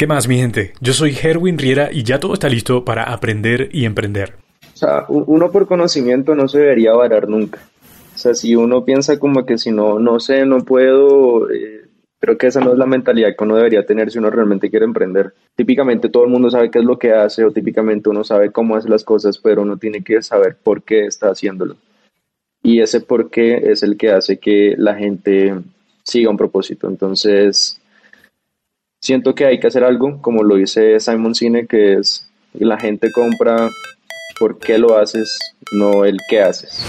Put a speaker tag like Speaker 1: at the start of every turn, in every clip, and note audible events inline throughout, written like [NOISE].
Speaker 1: ¿Qué más, mi gente? Yo soy Herwin Riera y ya todo está listo para aprender y emprender.
Speaker 2: O sea, uno por conocimiento no se debería varar nunca. O sea, si uno piensa como que si no, no sé, no puedo, eh, creo que esa no es la mentalidad que uno debería tener si uno realmente quiere emprender. Típicamente todo el mundo sabe qué es lo que hace o típicamente uno sabe cómo hace las cosas, pero uno tiene que saber por qué está haciéndolo. Y ese por qué es el que hace que la gente siga un propósito. Entonces, siento que hay que hacer algo, como lo dice Simon Cine, que es la gente compra por qué lo haces, no el qué haces.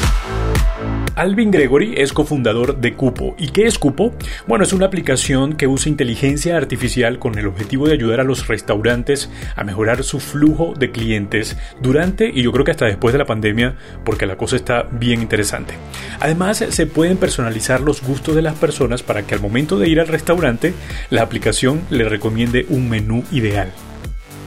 Speaker 1: Alvin Gregory es cofundador de Cupo. ¿Y qué es Cupo? Bueno, es una aplicación que usa inteligencia artificial con el objetivo de ayudar a los restaurantes a mejorar su flujo de clientes durante y yo creo que hasta después de la pandemia, porque la cosa está bien interesante. Además, se pueden personalizar los gustos de las personas para que al momento de ir al restaurante, la aplicación le recomiende un menú ideal.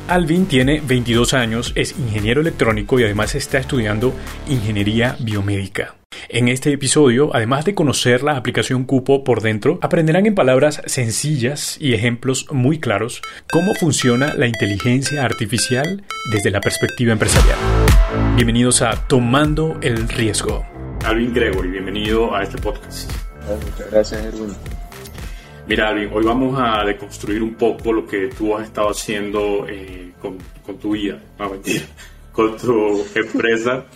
Speaker 1: Alvin tiene 22 años, es ingeniero electrónico y además está estudiando ingeniería biomédica. En este episodio, además de conocer la aplicación Cupo por dentro, aprenderán en palabras sencillas y ejemplos muy claros cómo funciona la inteligencia artificial desde la perspectiva empresarial. Bienvenidos a Tomando el Riesgo. Alvin Gregory, bienvenido a este podcast.
Speaker 2: Muchas gracias, Erwin.
Speaker 1: Mira, Alvin, hoy vamos a deconstruir un poco lo que tú has estado haciendo eh, con, tu vida, no mentira, [LAUGHS] con tu empresa.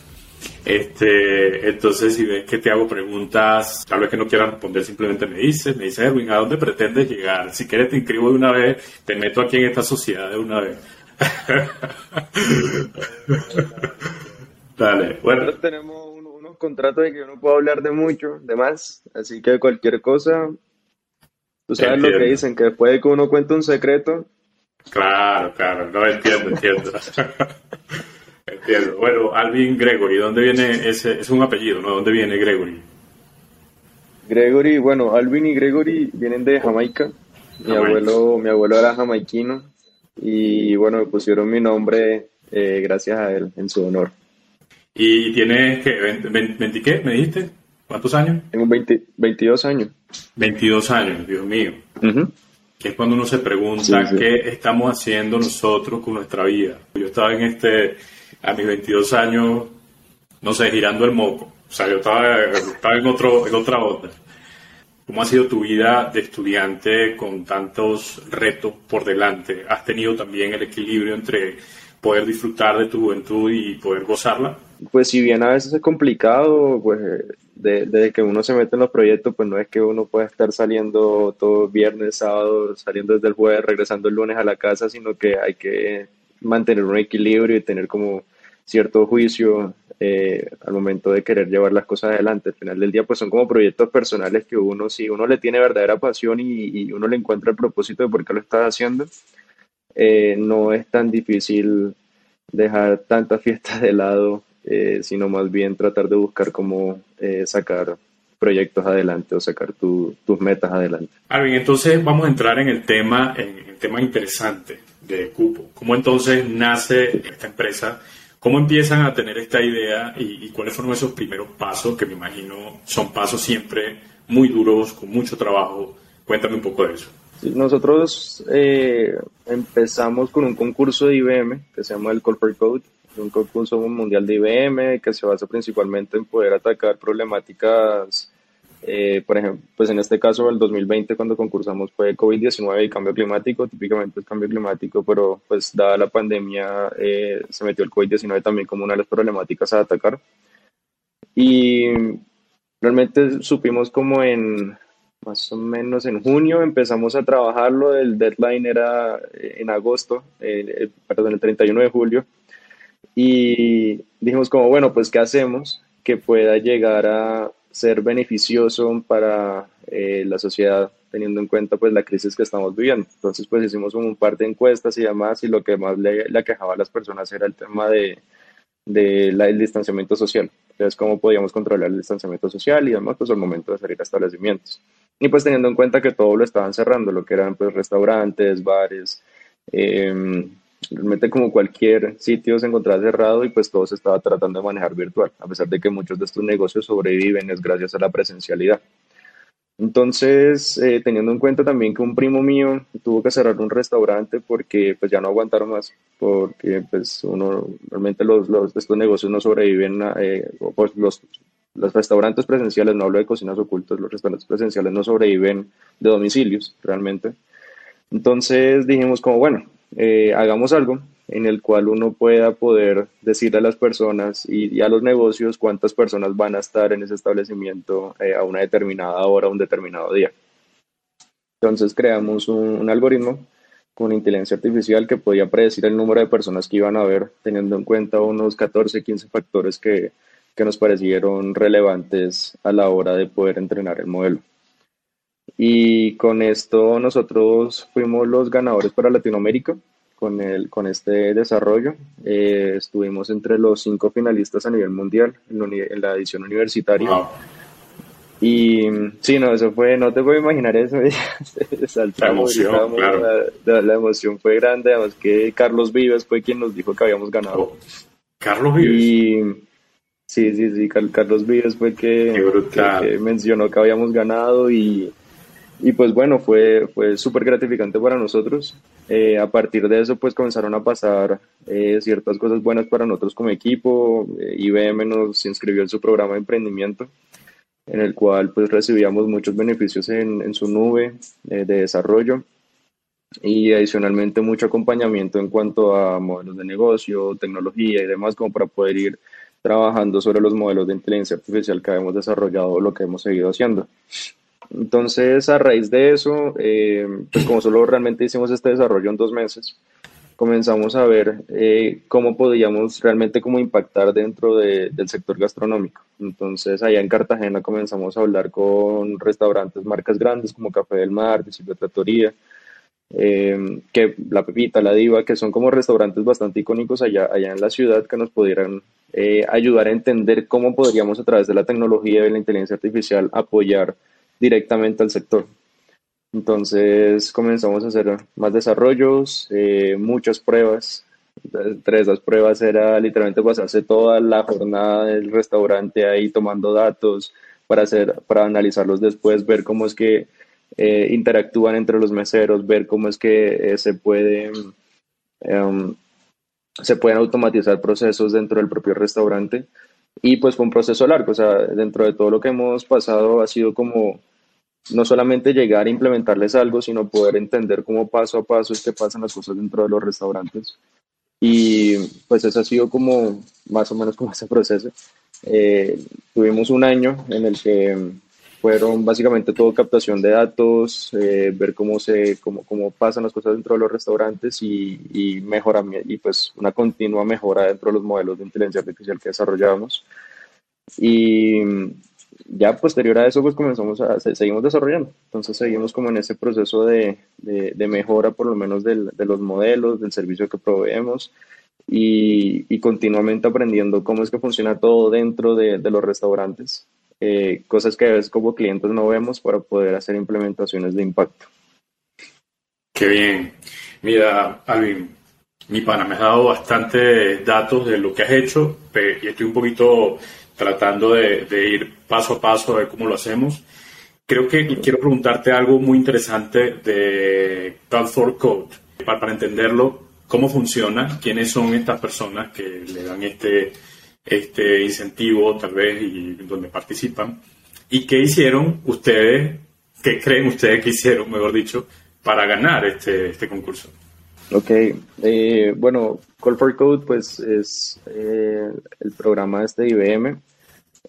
Speaker 1: Este, entonces, si ves que te hago preguntas, tal vez que no quieras responder, simplemente me dices, me dices, Erwin, ¿a dónde pretendes llegar? Si quieres, te inscribo de una vez, te meto aquí en esta sociedad de una vez. [LAUGHS]
Speaker 2: Dale, bueno. tenemos unos contratos de que yo no puedo hablar de mucho, de más, así que cualquier cosa, Tú sabes lo que dicen, que después de que uno cuenta un secreto.
Speaker 1: Claro, claro, no entiendo, entiendo. [LAUGHS] entiendo. Bueno, Alvin Gregory, ¿dónde viene ese? Es un apellido, ¿no? ¿Dónde viene Gregory?
Speaker 2: Gregory, bueno, Alvin y Gregory vienen de Jamaica. Mi abuelo, mi abuelo era jamaiquino y bueno, me pusieron mi nombre eh, gracias a él, en su honor.
Speaker 1: ¿Y tienes qué? ¿20, qué? ¿Me dijiste? ¿Cuántos años?
Speaker 2: Tengo 20, 22 años.
Speaker 1: 22 años, Dios mío. Que es cuando uno se pregunta qué estamos haciendo nosotros con nuestra vida. Yo estaba en este, a mis 22 años, no sé, girando el moco. O sea, yo estaba, estaba en, otro, en otra onda. ¿Cómo ha sido tu vida de estudiante con tantos retos por delante? ¿Has tenido también el equilibrio entre poder disfrutar de tu juventud y poder gozarla?
Speaker 2: Pues si bien a veces es complicado, pues desde que uno se mete en los proyectos, pues no es que uno pueda estar saliendo todo viernes, sábado, saliendo desde el jueves, regresando el lunes a la casa, sino que hay que mantener un equilibrio y tener como cierto juicio eh, al momento de querer llevar las cosas adelante. Al final del día, pues son como proyectos personales que uno, si uno le tiene verdadera pasión y, uno le encuentra el propósito de por qué lo está haciendo, eh, no es tan difícil dejar tantas [LAUGHS] fiestas de lado eh, sino más bien tratar de buscar cómo eh, sacar proyectos adelante o sacar tus metas adelante.
Speaker 1: Alvin, entonces vamos a entrar en el tema, en el tema interesante de Cupo. ¿Cómo entonces nace esta empresa? ¿Cómo empiezan a tener esta idea y, cuáles fueron esos primeros pasos que me imagino son pasos siempre muy duros, con mucho trabajo? Cuéntame un poco de eso.
Speaker 2: nosotros eh, empezamos con un concurso de IBM que se llama el Corporate Code un concurso mundial de IBM que se basa principalmente en poder atacar problemáticas, eh, por ejemplo, pues en este caso el 2020 cuando concursamos fue COVID-19 y cambio climático, típicamente es cambio climático, pero pues dada la pandemia eh, se metió el COVID-19 también como una de las problemáticas a atacar. Y realmente supimos como en más o menos en junio empezamos a trabajarlo, el deadline era en agosto, eh, perdón, el 31 de julio, y dijimos como, bueno, pues ¿qué hacemos que pueda llegar a ser beneficioso para eh, la sociedad teniendo en cuenta pues la crisis que estamos viviendo. Entonces pues hicimos un par de encuestas y demás y lo que más le, le aquejaba a las personas era el tema de, de la, el distanciamiento social. Entonces cómo podíamos controlar el distanciamiento social y además pues al momento de salir a establecimientos. Y pues teniendo en cuenta que todo lo estaban cerrando, lo que eran pues restaurantes, bares, eh, realmente como cualquier sitio se encontraba cerrado y pues todo se estaba tratando de manejar virtual, a pesar de que muchos de estos negocios sobreviven es gracias a la presencialidad. Entonces, eh, teniendo en cuenta también que un primo mío tuvo que cerrar un restaurante porque pues ya no aguantaron más, porque pues uno, realmente los, los estos negocios no sobreviven, eh, pues los, los restaurantes presenciales, no hablo de cocinas ocultas, los restaurantes presenciales no sobreviven de domicilios realmente. Entonces dijimos como, bueno, eh, hagamos algo en el cual uno pueda poder decirle a las personas y, a los negocios cuántas personas van a estar en ese establecimiento eh, a una determinada hora, un determinado día. Entonces creamos un, algoritmo con inteligencia artificial que podía predecir el número de personas que iban a haber, teniendo en cuenta unos 14, 15 factores que, que nos parecieron relevantes a la hora de poder entrenar el modelo. Y con esto nosotros fuimos los ganadores para Latinoamérica con, el, con este desarrollo. Eh, estuvimos entre los cinco finalistas a nivel mundial en, la edición universitaria. Y sí, no, eso fue, no te puedo imaginar eso. [LAUGHS]
Speaker 1: la emoción,
Speaker 2: la, emoción fue grande, además que Carlos Vives fue quien nos dijo que habíamos ganado.
Speaker 1: Oh, Carlos Vives.
Speaker 2: Y, sí, sí, sí, Carlos Vives fue que, que mencionó que habíamos ganado y y pues bueno, fue, fue súper gratificante para nosotros. Eh, a partir de eso, pues comenzaron a pasar eh, ciertas cosas buenas para nosotros como equipo. Eh, IBM nos inscribió en su programa de emprendimiento, en el cual pues recibíamos muchos beneficios en, en su nube de desarrollo y adicionalmente mucho acompañamiento en cuanto a modelos de negocio, tecnología y demás, como para poder ir trabajando sobre los modelos de inteligencia artificial que hemos desarrollado, lo que hemos seguido haciendo. Entonces, a raíz de eso, eh, pues como solo realmente hicimos este desarrollo en dos meses, comenzamos a ver eh, cómo podíamos realmente como impactar dentro del sector gastronómico. Entonces, allá en Cartagena comenzamos a hablar con restaurantes, marcas grandes como Café del Mar, Disciplina Trattoria, eh, que La Pepita, La Diva, que son como restaurantes bastante icónicos allá, allá en la ciudad que nos pudieran ayudar a entender cómo podríamos a través de la tecnología y la inteligencia artificial apoyar directamente al sector. Entonces comenzamos a hacer más desarrollos, eh, muchas pruebas. Entre esas pruebas era literalmente pasarse toda la jornada del restaurante ahí tomando datos para, hacer, para analizarlos después, ver cómo es que eh, interactúan entre los meseros, ver cómo es que eh, se pueden em, se pueden automatizar procesos dentro del propio restaurante. Y pues fue un proceso largo, o sea, dentro de todo lo que hemos pasado ha sido como no solamente llegar a implementarles algo, sino poder entender cómo paso a paso es que pasan las cosas dentro de los restaurantes. Y pues eso ha sido como más o menos como [LAUGHS] ese proceso. Eh, tuvimos un año en el que fueron básicamente todo captación de datos, eh, ver cómo se cómo, cómo pasan las cosas dentro de los restaurantes y, y y pues una continua mejora dentro de los modelos de inteligencia artificial que desarrollábamos. Y ya posterior a eso, pues comenzamos a, seguimos desarrollando. Entonces seguimos como en ese proceso de, de, mejora, por lo menos del, de los modelos, del servicio que proveemos y, continuamente aprendiendo cómo es que funciona todo dentro de, de los restaurantes. Eh, cosas que a veces como clientes no vemos para poder hacer implementaciones de impacto.
Speaker 1: Qué bien. Mira, Alvin, mi pana, me has dado bastante datos de lo que has hecho y estoy un poquito tratando de, ir paso a paso a ver cómo lo hacemos. Creo que quiero preguntarte algo muy interesante de Code for Code, para, para entenderlo, cómo funciona, quiénes son estas personas que le dan este, este incentivo, tal vez, y donde participan, y qué hicieron ustedes, qué creen ustedes que hicieron, mejor dicho, para ganar este, este concurso.
Speaker 2: Ok, eh, bueno, Call for Code pues es eh, el programa este de IBM.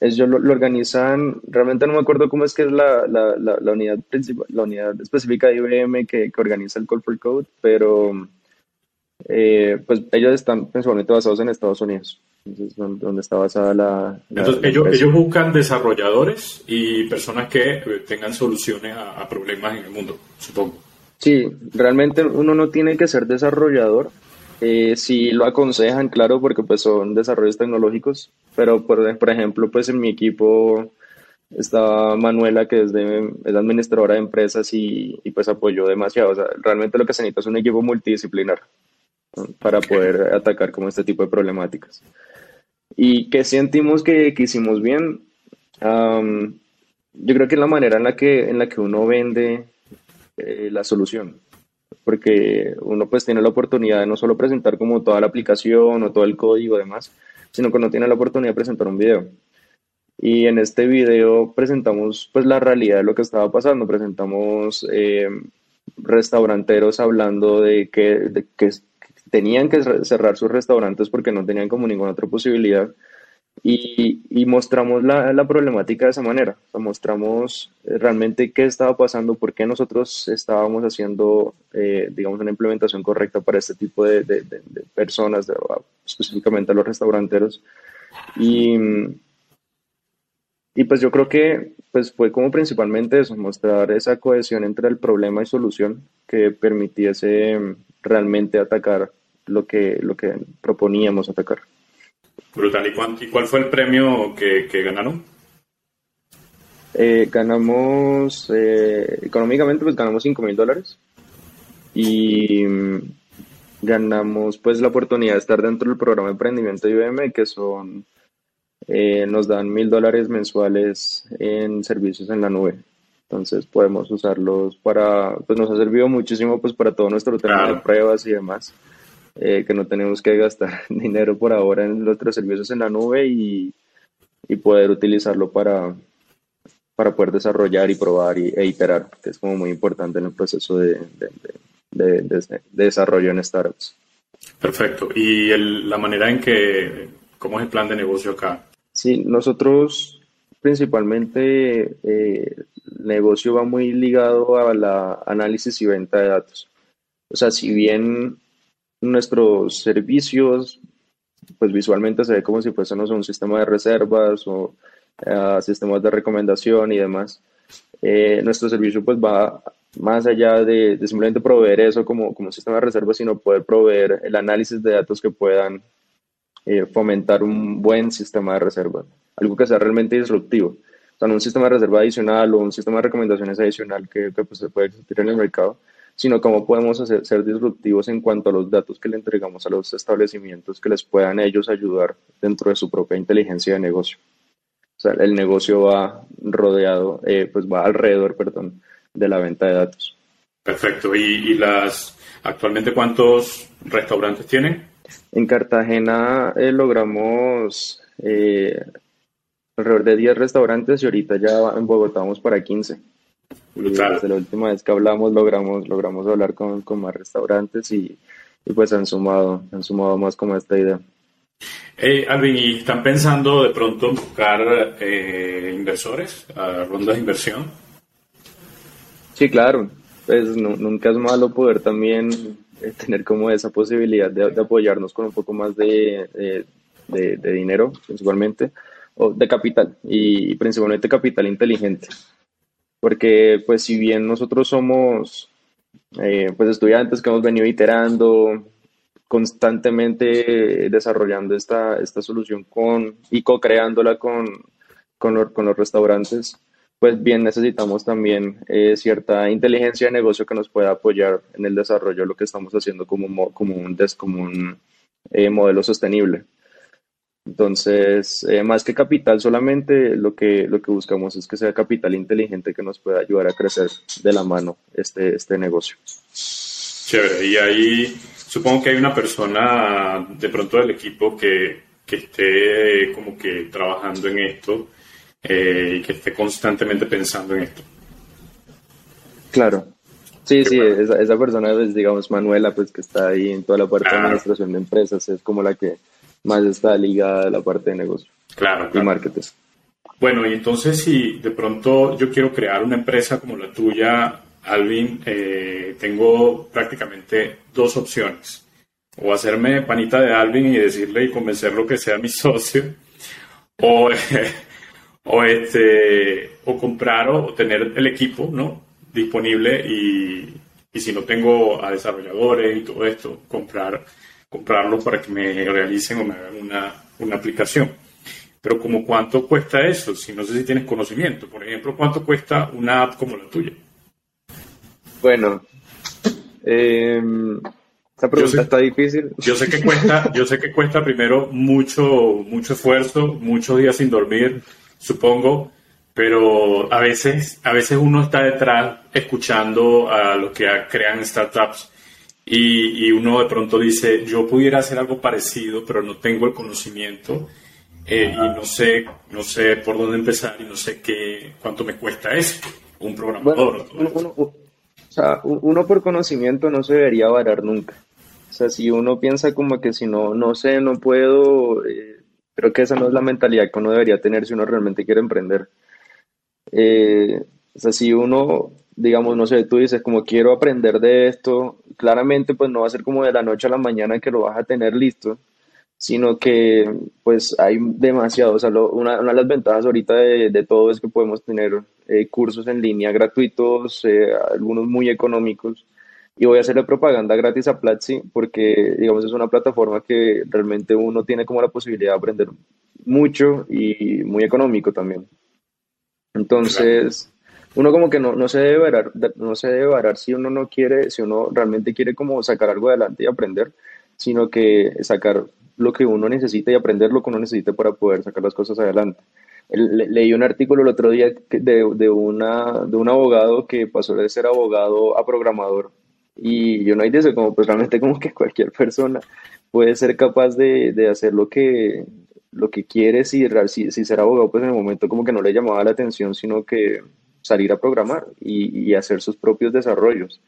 Speaker 2: Ellos lo, lo, organizan, realmente no me acuerdo cómo es que es la, la, la, unidad principal, la unidad específica de IBM que, que organiza el Call for Code, pero eh, pues ellos están principalmente basados en Estados Unidos. Entonces, donde está basada la...
Speaker 1: Entonces, ellos, ellos, buscan desarrolladores y personas que tengan soluciones a problemas en el mundo, supongo.
Speaker 2: Sí, realmente uno no tiene que ser desarrollador. Eh, sí lo aconsejan, claro, porque pues son desarrollos tecnológicos, pero por, por ejemplo, pues en mi equipo está Manuela, que es, de, es administradora de empresas y, y, pues apoyó demasiado. O sea, realmente lo que se necesita es un equipo multidisciplinar para poder atacar como este tipo de problemáticas. ¿Y que sentimos que, que hicimos bien? yo creo que es la manera en la que, en la que uno vende eh, la solución, porque uno pues tiene la oportunidad de no solo presentar como toda la aplicación o todo el código y demás, sino que uno tiene la oportunidad de presentar un video. Y en este video presentamos pues la realidad de lo que estaba pasando, presentamos eh, restauranteros hablando de que, de que tenían que cerrar sus restaurantes porque no tenían como ninguna otra posibilidad y, mostramos la, la, problemática de esa manera, mostramos eh, realmente qué estaba pasando, por qué nosotros estábamos haciendo, eh, digamos, una implementación correcta para este tipo de, de, personas, específicamente a los restauranteros. Y, y pues yo creo que pues fue como principalmente eso, mostrar esa cohesión entre el problema y solución que permitiese realmente atacar lo que, lo que proponíamos atacar.
Speaker 1: Brutal. ¿Y, cuál fue el premio que, ganaron?
Speaker 2: Eh, ganamos, eh, económicamente pues ganamos 5 mil dólares y mm, ganamos pues la oportunidad de estar dentro del programa de emprendimiento de IBM que son, eh, nos dan mil dólares mensuales en servicios en la nube. Entonces podemos usarlos para, pues nos ha servido muchísimo pues para todo nuestro tema de pruebas y demás. Eh, que no tenemos que gastar [LAUGHS] dinero por ahora en nuestros servicios en la nube y, y poder utilizarlo para, para poder desarrollar y probar y, e iterar, que es como muy importante en el proceso de, de, de, desarrollo en startups.
Speaker 1: Perfecto. ¿Y el, la manera en que, cómo es el plan de negocio acá?
Speaker 2: Sí, nosotros principalmente eh, el negocio va muy ligado a la análisis y venta de datos. O sea, si bien nuestros servicios, pues visualmente se ve como si fuésemos un sistema de reservas o uh, sistemas de recomendación y demás. Eh, nuestro servicio pues va más allá de, simplemente proveer eso como, como sistema de reservas, sino poder proveer el análisis de datos que puedan eh, fomentar un buen sistema de reserva, algo que sea realmente disruptivo. O sea, no un sistema de reserva adicional o un sistema de recomendaciones adicional que, que pues, se puede existir en el mercado, sino cómo podemos hacer, ser disruptivos en cuanto a los datos que le entregamos a los establecimientos que les puedan ellos ayudar dentro de su propia inteligencia de negocio. O sea, el negocio va rodeado, eh, pues va alrededor, perdón, de la venta de datos.
Speaker 1: Perfecto. ¿Y, las actualmente cuántos restaurantes tienen?
Speaker 2: En Cartagena eh, logramos eh, alrededor de 10 restaurantes y ahorita ya en Bogotá vamos para 15 desde la última vez que hablamos logramos, logramos hablar con, con más restaurantes y, y, pues han sumado, han sumado más como esta idea.
Speaker 1: Hey, Alvin, ¿y están pensando de pronto buscar eh, inversores, a rondas de inversión?
Speaker 2: Sí, claro. Pues nunca es malo poder también eh, tener como esa posibilidad de, apoyarnos con un poco más de, de, de dinero, principalmente, o de capital, y principalmente capital inteligente porque pues si bien nosotros somos eh, pues estudiantes que hemos venido iterando, constantemente desarrollando esta, esta solución con, y co-creándola con, con, los restaurantes, pues bien necesitamos también eh, cierta inteligencia de negocio que nos pueda apoyar en el desarrollo de lo que estamos haciendo como, como un, como un eh, modelo sostenible. Entonces, eh, más que capital solamente, lo que, lo que buscamos es que sea capital inteligente que nos pueda ayudar a crecer de la mano este, este negocio.
Speaker 1: Chévere, y ahí supongo que hay una persona de pronto del equipo que, que esté como que trabajando en esto eh, y que esté constantemente pensando en esto.
Speaker 2: Claro, Sí, sí, esa, esa, persona es, digamos, Manuela, pues que está ahí en toda la parte de administración de empresas, es como la que más está ligada a la parte de negocio.
Speaker 1: Claro.
Speaker 2: Y marketing.
Speaker 1: Bueno, y entonces si de pronto yo quiero crear una empresa como la tuya, Alvin, eh, tengo prácticamente dos opciones. O hacerme panita de Alvin y decirle y convencerlo que sea mi [LAUGHS] socio, o, o, este, o comprar o, tener el equipo ¿no? disponible y, y si no tengo a desarrolladores y todo esto, comprar comprarlo para que me realicen o me hagan una, una aplicación. Pero como cuánto cuesta eso, si no sé si tienes conocimiento, por ejemplo, cuánto cuesta una app como la tuya.
Speaker 2: Bueno, eh, esta pregunta está difícil.
Speaker 1: Yo sé que cuesta, [LAUGHS] yo sé que cuesta primero mucho, mucho esfuerzo, muchos días sin dormir, supongo, pero a veces, a veces uno está detrás escuchando a los que crean startups y, uno de pronto dice, yo pudiera hacer algo parecido, pero no tengo el conocimiento eh, y no sé, no sé por dónde empezar y no sé qué, cuánto me cuesta eso, un programador.
Speaker 2: uno, o sea, uno por conocimiento no se debería varar nunca. O sea, si uno piensa como que si no, no sé, no puedo, eh, creo que esa no es la mentalidad que uno debería tener si uno realmente quiere emprender. Eh, o sea, si uno digamos, no sé, tú dices como quiero aprender de esto, claramente pues no va a ser como de la noche a la mañana que lo vas a tener listo, sino que pues hay demasiado, o sea, una, de las ventajas ahorita de, todo es que podemos tener eh, cursos en línea gratuitos, eh, algunos muy económicos, y voy a hacerle propaganda gratis a Platzi porque, digamos, es una plataforma que realmente uno tiene como la posibilidad de aprender mucho y muy económico también. Entonces uno como que no, no se debe varar, no se debe varar si uno no quiere, si uno realmente quiere como sacar algo adelante y aprender, sino que sacar lo que uno necesita y aprender lo que uno necesita para poder sacar las cosas adelante. leí un artículo el otro día de, de, una, de un abogado que pasó de ser abogado a programador y uno ahí dice como pues realmente como que cualquier persona puede ser capaz de, de hacer lo que, lo que quiere si, si, si ser abogado pues en el momento como que no le llamaba la atención, sino que salir a programar y, hacer sus propios desarrollos.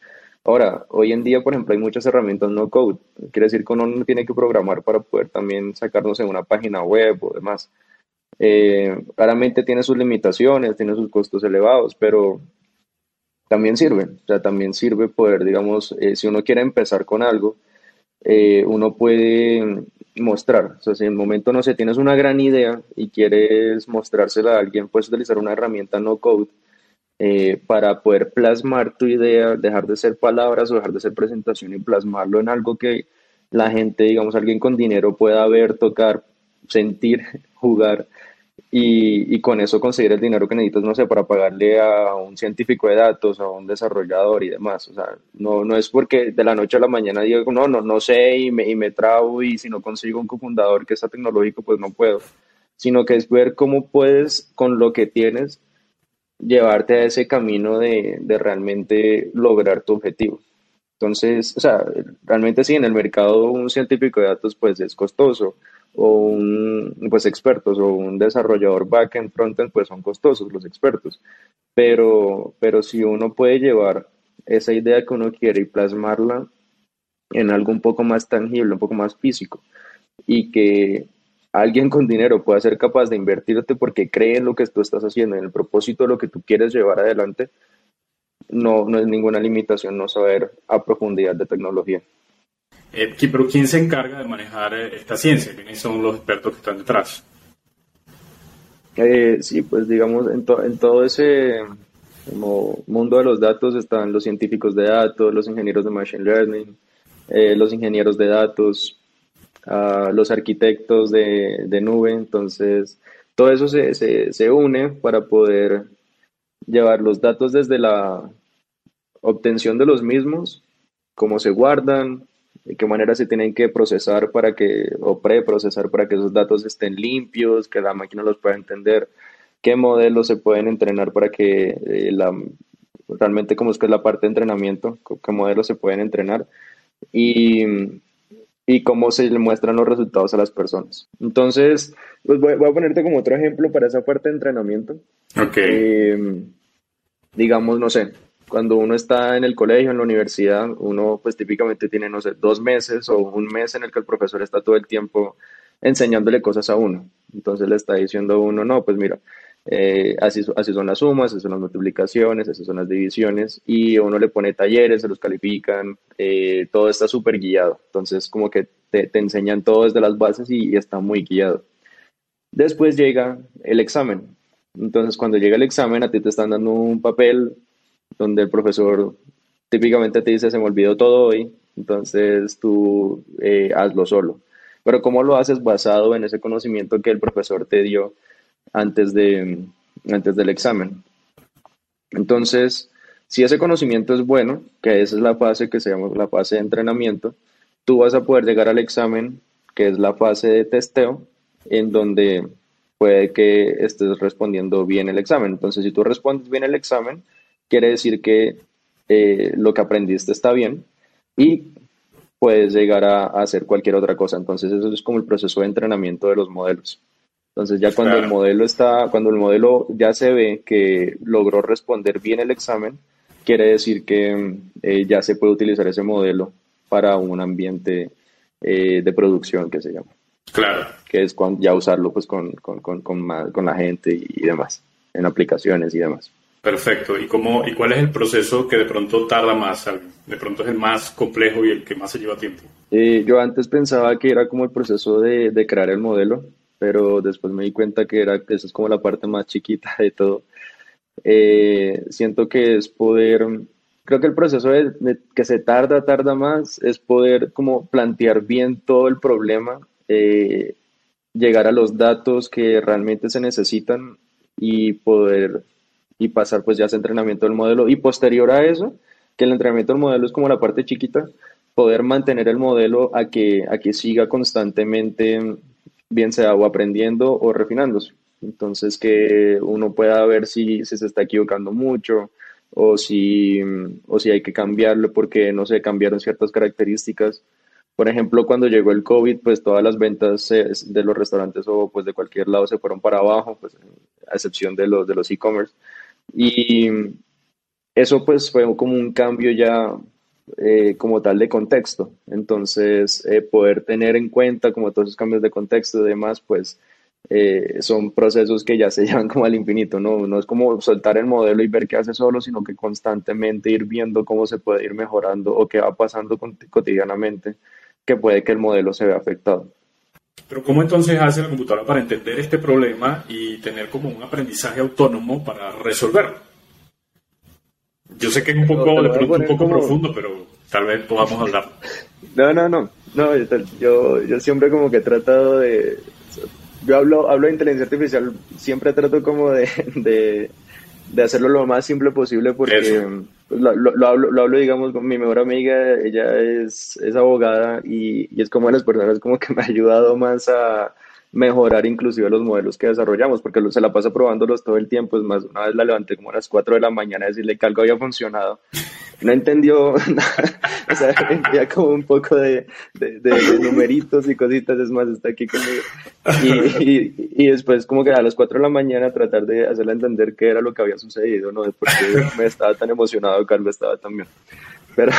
Speaker 2: Ahora, hoy en día, por ejemplo, hay muchas herramientas no code. Quiere decir que uno no tiene que programar para poder también sacarnos en una página web o demás. Eh, claramente tiene sus limitaciones, tiene sus costos elevados, pero también sirve. O sea, también sirve poder, digamos, eh, si uno quiere empezar con algo, eh, uno puede mostrar. O sea, si en el momento, no sé, tienes una gran idea y quieres mostrársela a alguien, puedes utilizar una herramienta no code eh, para poder plasmar tu idea, dejar de ser palabras o dejar de ser presentación y plasmarlo en algo que la gente, digamos, alguien con dinero pueda ver, tocar, sentir, [LAUGHS] jugar y, con eso conseguir el dinero que necesitas, no sé, para pagarle a un científico de datos, a un desarrollador y demás. O sea, no, no es porque de la noche a la mañana digo, no, no, no sé y me, y me trabo y si no consigo un cofundador que está tecnológico, pues no puedo. Sino que es ver cómo puedes, con lo que tienes, llevarte a ese camino de, de, realmente lograr tu objetivo. Entonces, o sea, realmente sí, en el mercado un científico de datos pues es costoso, o un, pues expertos, o un desarrollador backend, frontend, pues son costosos los expertos. Pero, pero si uno puede llevar esa idea que uno quiere y plasmarla en algo un poco más tangible, un poco más físico, y que alguien con dinero pueda ser capaz de invertirte porque cree en lo que tú estás haciendo, en el propósito de lo que tú quieres llevar adelante, no, no es ninguna limitación no saber a profundidad de tecnología.
Speaker 1: Eh, pero ¿quién se encarga de manejar eh, esta ciencia? ¿Quiénes son los expertos que están detrás?
Speaker 2: Eh, sí, pues digamos, en, en todo ese mundo de los datos están los científicos de datos, los ingenieros de Machine Learning, los ingenieros de datos, los arquitectos de, de, nube, entonces todo eso se, se, se, une para poder llevar los datos desde la obtención de los mismos, cómo se guardan, de qué manera se tienen que procesar para que, o preprocesar para que esos datos estén limpios, que la máquina los pueda entender, qué modelos se pueden entrenar para que eh, realmente como es que es la parte de entrenamiento, qué modelos se pueden entrenar. Y y cómo se le muestran los resultados a las personas. Entonces, pues voy, a ponerte como otro ejemplo para esa parte de entrenamiento.
Speaker 1: Ok.
Speaker 2: Eh, digamos, no sé, cuando uno está en el colegio, en la universidad, uno pues típicamente tiene, no sé, dos meses o un mes en el que el profesor está todo el tiempo enseñándole cosas a uno. Entonces le está diciendo a uno, no, pues mira, eh, así, así son las sumas, así son las multiplicaciones, así son las divisiones, y uno le pone talleres, se los califican, eh, todo está súper guiado. Entonces, como que te, enseñan todo desde las bases y, está muy guiado. Después llega el examen. Entonces, cuando llega el examen, a ti te están dando un papel donde el profesor típicamente te dice, se me olvidó todo hoy, entonces tú eh, hazlo solo. Pero ¿cómo lo haces basado en ese conocimiento que el profesor te dio antes, de, antes del examen. Entonces, si ese conocimiento es bueno, que esa es la fase que se llama la fase de entrenamiento, tú vas a poder llegar al examen, que es la fase de testeo, en donde puede que estés respondiendo bien el examen. Entonces, si tú respondes bien el examen, quiere decir que eh, lo que aprendiste está bien y puedes llegar a, hacer cualquier otra cosa. Entonces, eso es como el proceso de entrenamiento de los modelos. Entonces, ya cuando el modelo está, cuando el modelo ya se ve que logró responder bien el examen, quiere decir que eh, ya se puede utilizar ese modelo para un ambiente eh, de producción que se llama.
Speaker 1: Claro.
Speaker 2: Que es ya usarlo pues con, con, con, con, la gente y demás, en aplicaciones y demás.
Speaker 1: Perfecto. ¿Y cómo y cuál es el proceso que de pronto tarda más? De pronto es el más complejo y el que más se lleva tiempo.
Speaker 2: Eh, yo antes pensaba que era como el proceso de, de, crear el modelo, pero después me di cuenta que era esa es como la parte más chiquita de todo. Eh, siento que es poder, creo que el proceso de, que se tarda, tarda más, es poder como plantear bien todo el problema, eh, llegar a los datos que realmente se necesitan y poder y pasar pues ya ese entrenamiento del modelo. Y posterior a eso, que el entrenamiento del modelo es como la parte chiquita, poder mantener el modelo a que, a que siga constantemente, bien sea o aprendiendo o refinándose. Entonces que uno pueda ver si, se está equivocando mucho o si, o si hay que cambiarlo porque, no sé, cambiaron ciertas características. Por ejemplo, cuando llegó el COVID, pues todas las ventas de los restaurantes o pues de cualquier lado se fueron para abajo, pues a excepción de los de los e-commerce. Y eso pues fue como un cambio ya eh, como tal de contexto. Entonces, eh, poder tener en cuenta como todos esos cambios de contexto y demás, pues eh, son procesos que ya se [LAUGHS] llevan como al infinito, ¿no? No es como soltar el modelo y ver qué hace solo, sino que constantemente ir viendo cómo se puede ir mejorando o qué va pasando cotidianamente, que puede que el modelo se vea afectado.
Speaker 1: Pero ¿cómo entonces hace la computadora para entender este problema y tener como un aprendizaje autónomo para resolverlo? Yo sé que es un poco, de pronto un poco profundo, pero tal vez podamos hablar.
Speaker 2: No, no, no. no yo, yo siempre como que he tratado de... Yo hablo, hablo de inteligencia artificial, siempre trato como de [LAUGHS] de hacerlo lo más simple posible porque pues, lo, lo, hablo, lo, hablo, digamos, con mi mejor amiga, ella es, es abogada y, y, es como de las personas como que me ha ayudado más a mejorar inclusive los modelos que desarrollamos, porque se la pasa probándolos todo el tiempo, es más, una vez la levanté como a las 4 de la mañana a decirle que algo había funcionado no entendió [LAUGHS] o sea, entendía como un poco de, de, numeritos y cositas, es más, está aquí conmigo. Y, y, después como que a las 4 de la mañana tratar de hacerle entender qué era lo que había sucedido, ¿no? De por qué me estaba tan emocionado, Carlos estaba también. Pero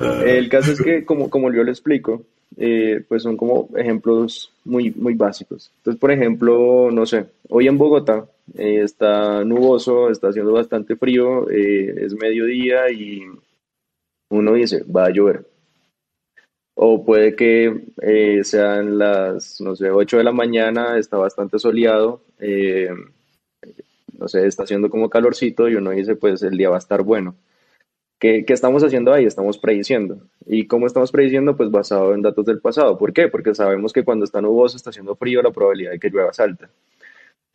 Speaker 2: [LAUGHS] el caso es que, como, como yo le explico, eh, pues son como ejemplos muy, muy básicos. Entonces, por ejemplo, no sé, hoy en Bogotá eh, está nuboso, está haciendo bastante frío, eh, es mediodía y uno dice, va a llover. O puede que sean las, no sé, 8 de la mañana, está bastante soleado, no sé, está haciendo como calorcito y uno dice, pues el día va a estar bueno. ¿Qué, estamos haciendo ahí? Estamos prediciendo. ¿Y cómo estamos prediciendo? Pues basado en datos del pasado. ¿Por qué? Porque sabemos que cuando está nuboso, está haciendo frío, la probabilidad de que llueva es alta.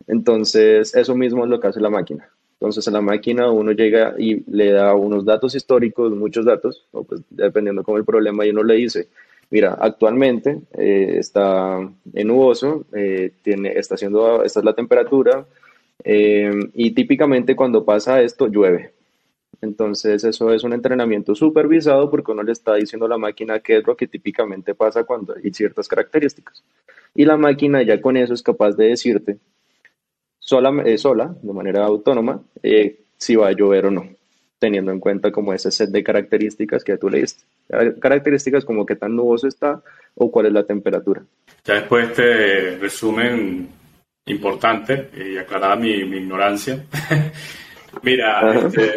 Speaker 2: Entonces, eso mismo es lo que hace la máquina. Entonces, a la máquina uno llega y le da unos datos históricos, muchos datos, o pues dependiendo cómo el problema, y uno le dice, mira, actualmente eh, está en nuboso, eh, tiene, está haciendo, esta es la temperatura, eh, y típicamente cuando pasa esto, llueve. Entonces eso es un entrenamiento supervisado porque uno le está diciendo a la máquina qué es lo que típicamente pasa cuando hay ciertas características. Y la máquina ya con eso es capaz de decirte sola, eh, sola de manera autónoma, eh, si va a llover o no, teniendo en cuenta como ese set de características que tú le diste. Características como qué tan nuboso está o cuál es la temperatura.
Speaker 1: Ya después este resumen importante y aclarada mi ignorancia. [LAUGHS] Mira, este,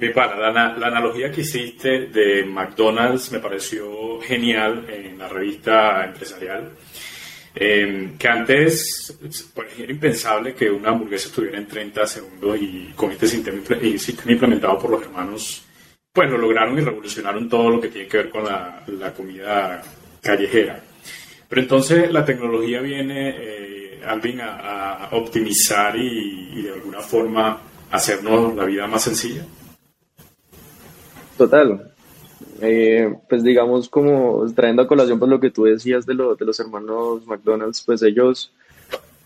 Speaker 1: mi, pana, la, analogía que hiciste de McDonald's me pareció genial en la revista empresarial. Em, que antes pues, era impensable que una hamburguesa estuviera en 30 segundos y con este sistema, implementado por los hermanos, pues lo lograron y revolucionaron todo lo que tiene que ver con la, comida callejera. Pero entonces la tecnología viene, eh, Alvin, a, optimizar y de alguna forma hacernos la vida más sencilla.
Speaker 2: Total. Eh, pues digamos como trayendo a colación pues, lo que tú decías de, lo, de los hermanos McDonald's, pues ellos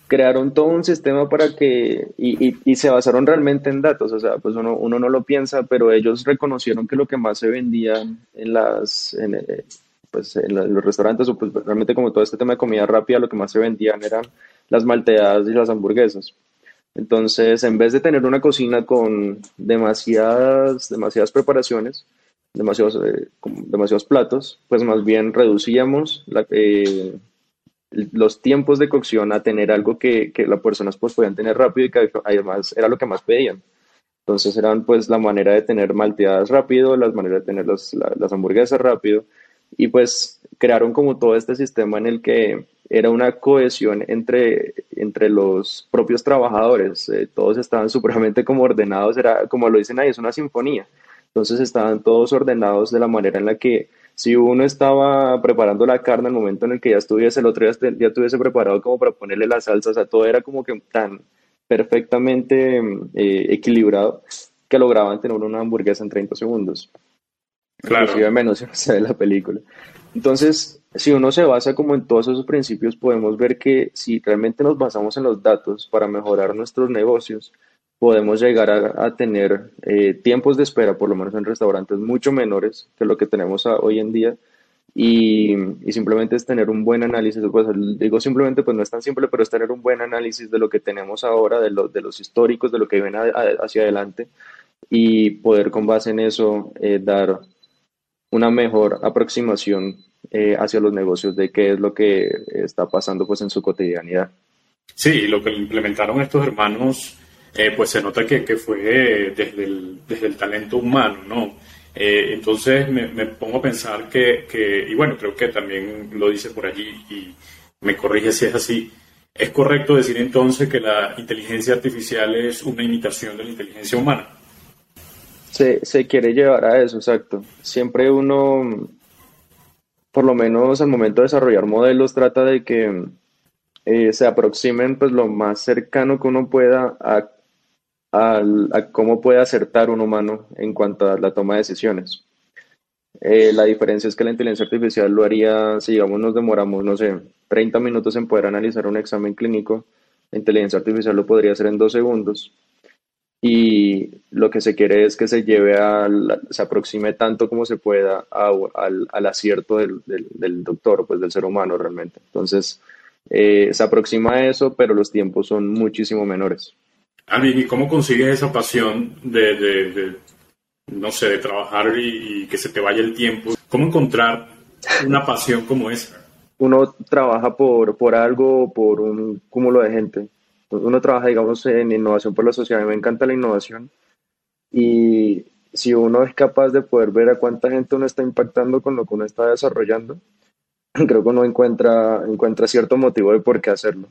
Speaker 2: crearon todo un sistema para que, y, y, se basaron realmente en datos, o sea, pues uno, uno no lo piensa, pero ellos reconocieron que lo que más se vendía en las, en, eh, pues en los restaurantes, o pues realmente como todo este tema de comida rápida, lo que más se vendían eran las malteadas y las hamburguesas. Entonces, en vez de tener una cocina con demasiadas, demasiadas preparaciones, demasiados, eh, demasiados platos, pues más bien reducíamos eh, los tiempos de cocción a tener algo que, que las personas pues podían tener rápido y que además era lo que más pedían. Entonces eran pues la manera de tener malteadas rápido, las maneras de tener las, hamburguesas rápido y pues crearon como todo este sistema en el que era una cohesión entre, entre los propios trabajadores, eh, todos estaban [LAUGHS] supremamente como ordenados, era como lo dicen ahí, es una sinfonía, entonces estaban todos ordenados de la manera en la que si uno estaba preparando la carne al momento en el que ya estuviese, el otro ya, ya estuviese preparado como para ponerle la salsa, o sea, todo era como que tan perfectamente eh, equilibrado que lograban tener una hamburguesa en 30 segundos. Claro. Inclusive menos [LAUGHS] se ve la película. Entonces, si uno se basa como en todos esos principios, podemos ver que si realmente nos basamos en los datos para mejorar nuestros negocios, podemos llegar a, tener eh, tiempos de espera, por lo menos en restaurantes, mucho menores que lo que tenemos hoy en día. Y, simplemente es tener un buen análisis, pues, digo simplemente, pues no es tan simple, pero es tener un buen análisis de lo que tenemos ahora, de, de los históricos, de lo que viene hacia adelante y poder con base en eso eh, dar una mejor aproximación eh, hacia los negocios de qué es lo que está pasando pues en su cotidianidad.
Speaker 1: Sí, lo que implementaron estos hermanos eh, pues se nota que, que fue desde el, desde el, talento humano, ¿no? Eh, entonces me, me, pongo a pensar que, que, y bueno, creo que también lo dice por allí y me corrige si es así, ¿es correcto decir entonces que la inteligencia artificial es una imitación de la inteligencia humana?
Speaker 2: Se, se quiere llevar a eso, exacto. Siempre uno, por lo menos al momento de desarrollar modelos, trata de que eh, se aproximen pues lo más cercano que uno pueda a cómo puede acertar un humano en cuanto a la toma de decisiones. Eh, la diferencia es que la inteligencia artificial lo haría, si digamos nos demoramos, no sé, 30 minutos en poder analizar un examen clínico, la inteligencia artificial lo podría hacer en dos segundos. Y lo que se quiere es que se lleve al, se aproxime tanto como se pueda al, al, acierto del, del, doctor, pues del ser humano realmente. Entonces, eh, se aproxima a eso, pero los tiempos son muchísimo menores.
Speaker 1: Alvin, ¿y cómo consigues esa pasión de, no sé, de trabajar y, que se te vaya el tiempo? ¿Cómo encontrar una pasión como esa?
Speaker 2: Uno trabaja por, por algo, por un cúmulo de gente. Uno trabaja, digamos, en innovación por la sociedad. A mí me encanta la innovación. Y si uno es capaz de poder ver a cuánta gente uno está impactando con lo que uno está desarrollando, [CLEARS THROAT] creo que uno encuentra, encuentra cierto motivo de por qué hacerlo.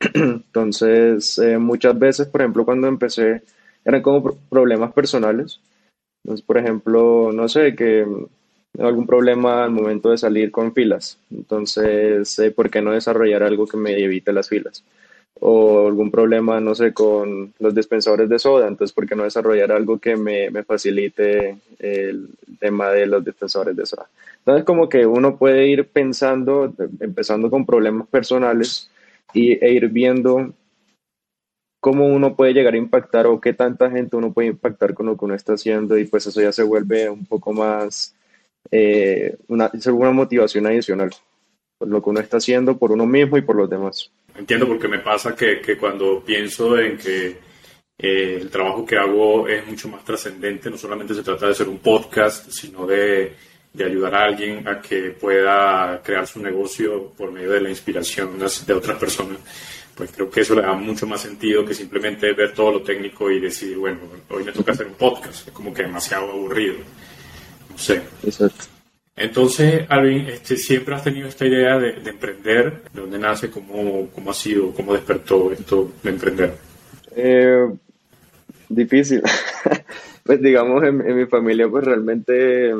Speaker 2: [CLEARS THROAT] Entonces, eh, muchas veces, por ejemplo, cuando empecé, eran como problemas personales. Entonces, por ejemplo, no sé, que algún problema al momento de salir con filas. Entonces, eh, ¿por qué no desarrollar algo que me evite las filas? O algún problema, no sé, con los dispensadores de soda. Entonces, ¿por qué no desarrollar algo que me, me facilite el tema de los dispensadores de soda? Entonces, como que uno puede ir pensando, empezando con problemas personales y, e ir viendo cómo uno puede llegar a impactar o qué tanta gente uno puede impactar con lo que uno está haciendo y pues eso ya se vuelve un poco más eh, una, una motivación adicional por lo que uno está haciendo por uno mismo y por los demás.
Speaker 1: Entiendo porque me pasa que, que cuando pienso en que eh, el trabajo que hago es mucho más trascendente, no solamente se trata de hacer un podcast, sino de de ayudar a alguien a que pueda crear su negocio por medio de la inspiración de otras personas, pues creo que eso le da mucho más sentido que simplemente ver todo lo técnico y decir, bueno, hoy me toca hacer un podcast, es como que demasiado aburrido. No sé.
Speaker 2: Exacto.
Speaker 1: Entonces, Alvin, este, siempre has tenido esta idea de, emprender, ¿de dónde nace? ¿Cómo, ¿Cómo ha sido? ¿Cómo despertó esto de emprender?
Speaker 2: Eh, difícil. [LAUGHS] pues digamos, en, mi familia, pues realmente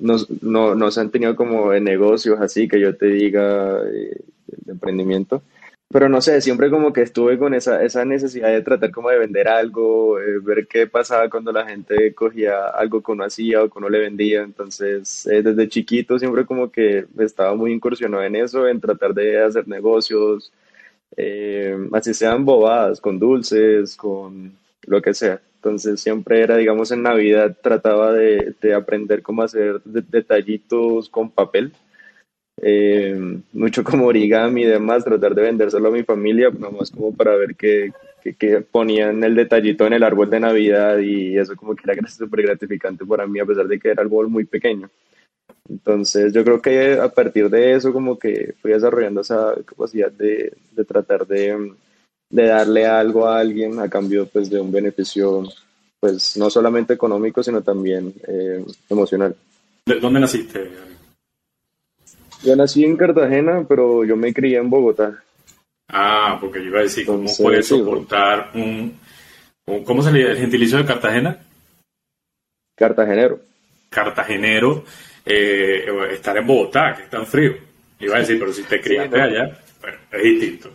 Speaker 2: nos, no, nos han tenido como de negocios así que yo te diga eh, de emprendimiento. Pero no sé, siempre como que estuve con esa, esa necesidad de tratar como de vender algo, eh, ver qué pasaba cuando la gente cogía algo que uno hacía o que uno le vendía. Entonces, eh, desde chiquito siempre como que estaba muy incursionado en eso, en tratar de hacer negocios, eh, así sean bobadas, con dulces, con lo que sea. Entonces siempre era, digamos, en Navidad trataba de, aprender cómo hacer detallitos con papel, eh, mucho como origami y demás, tratar de vendérselo a mi familia, nomás como para ver qué, que, ponían el detallito en el árbol de Navidad y eso como que era súper gratificante para mí a pesar de que era árbol muy pequeño. Entonces yo creo que a partir de eso como que fui desarrollando esa capacidad de, tratar de, darle algo a alguien a cambio pues de un beneficio pues no solamente económico sino también eh, emocional.
Speaker 1: ¿De dónde naciste?
Speaker 2: Yo nací en Cartagena pero yo me crié en Bogotá.
Speaker 1: Ah, porque yo iba a decir, ¿cómo puede soportar un, ¿Cómo se le el gentilicio de Cartagena?
Speaker 2: Cartagenero.
Speaker 1: Cartagenero, eh, estar en Bogotá, que es tan frío. Iba a decir, pero si te criaste allá, bueno, es distinto.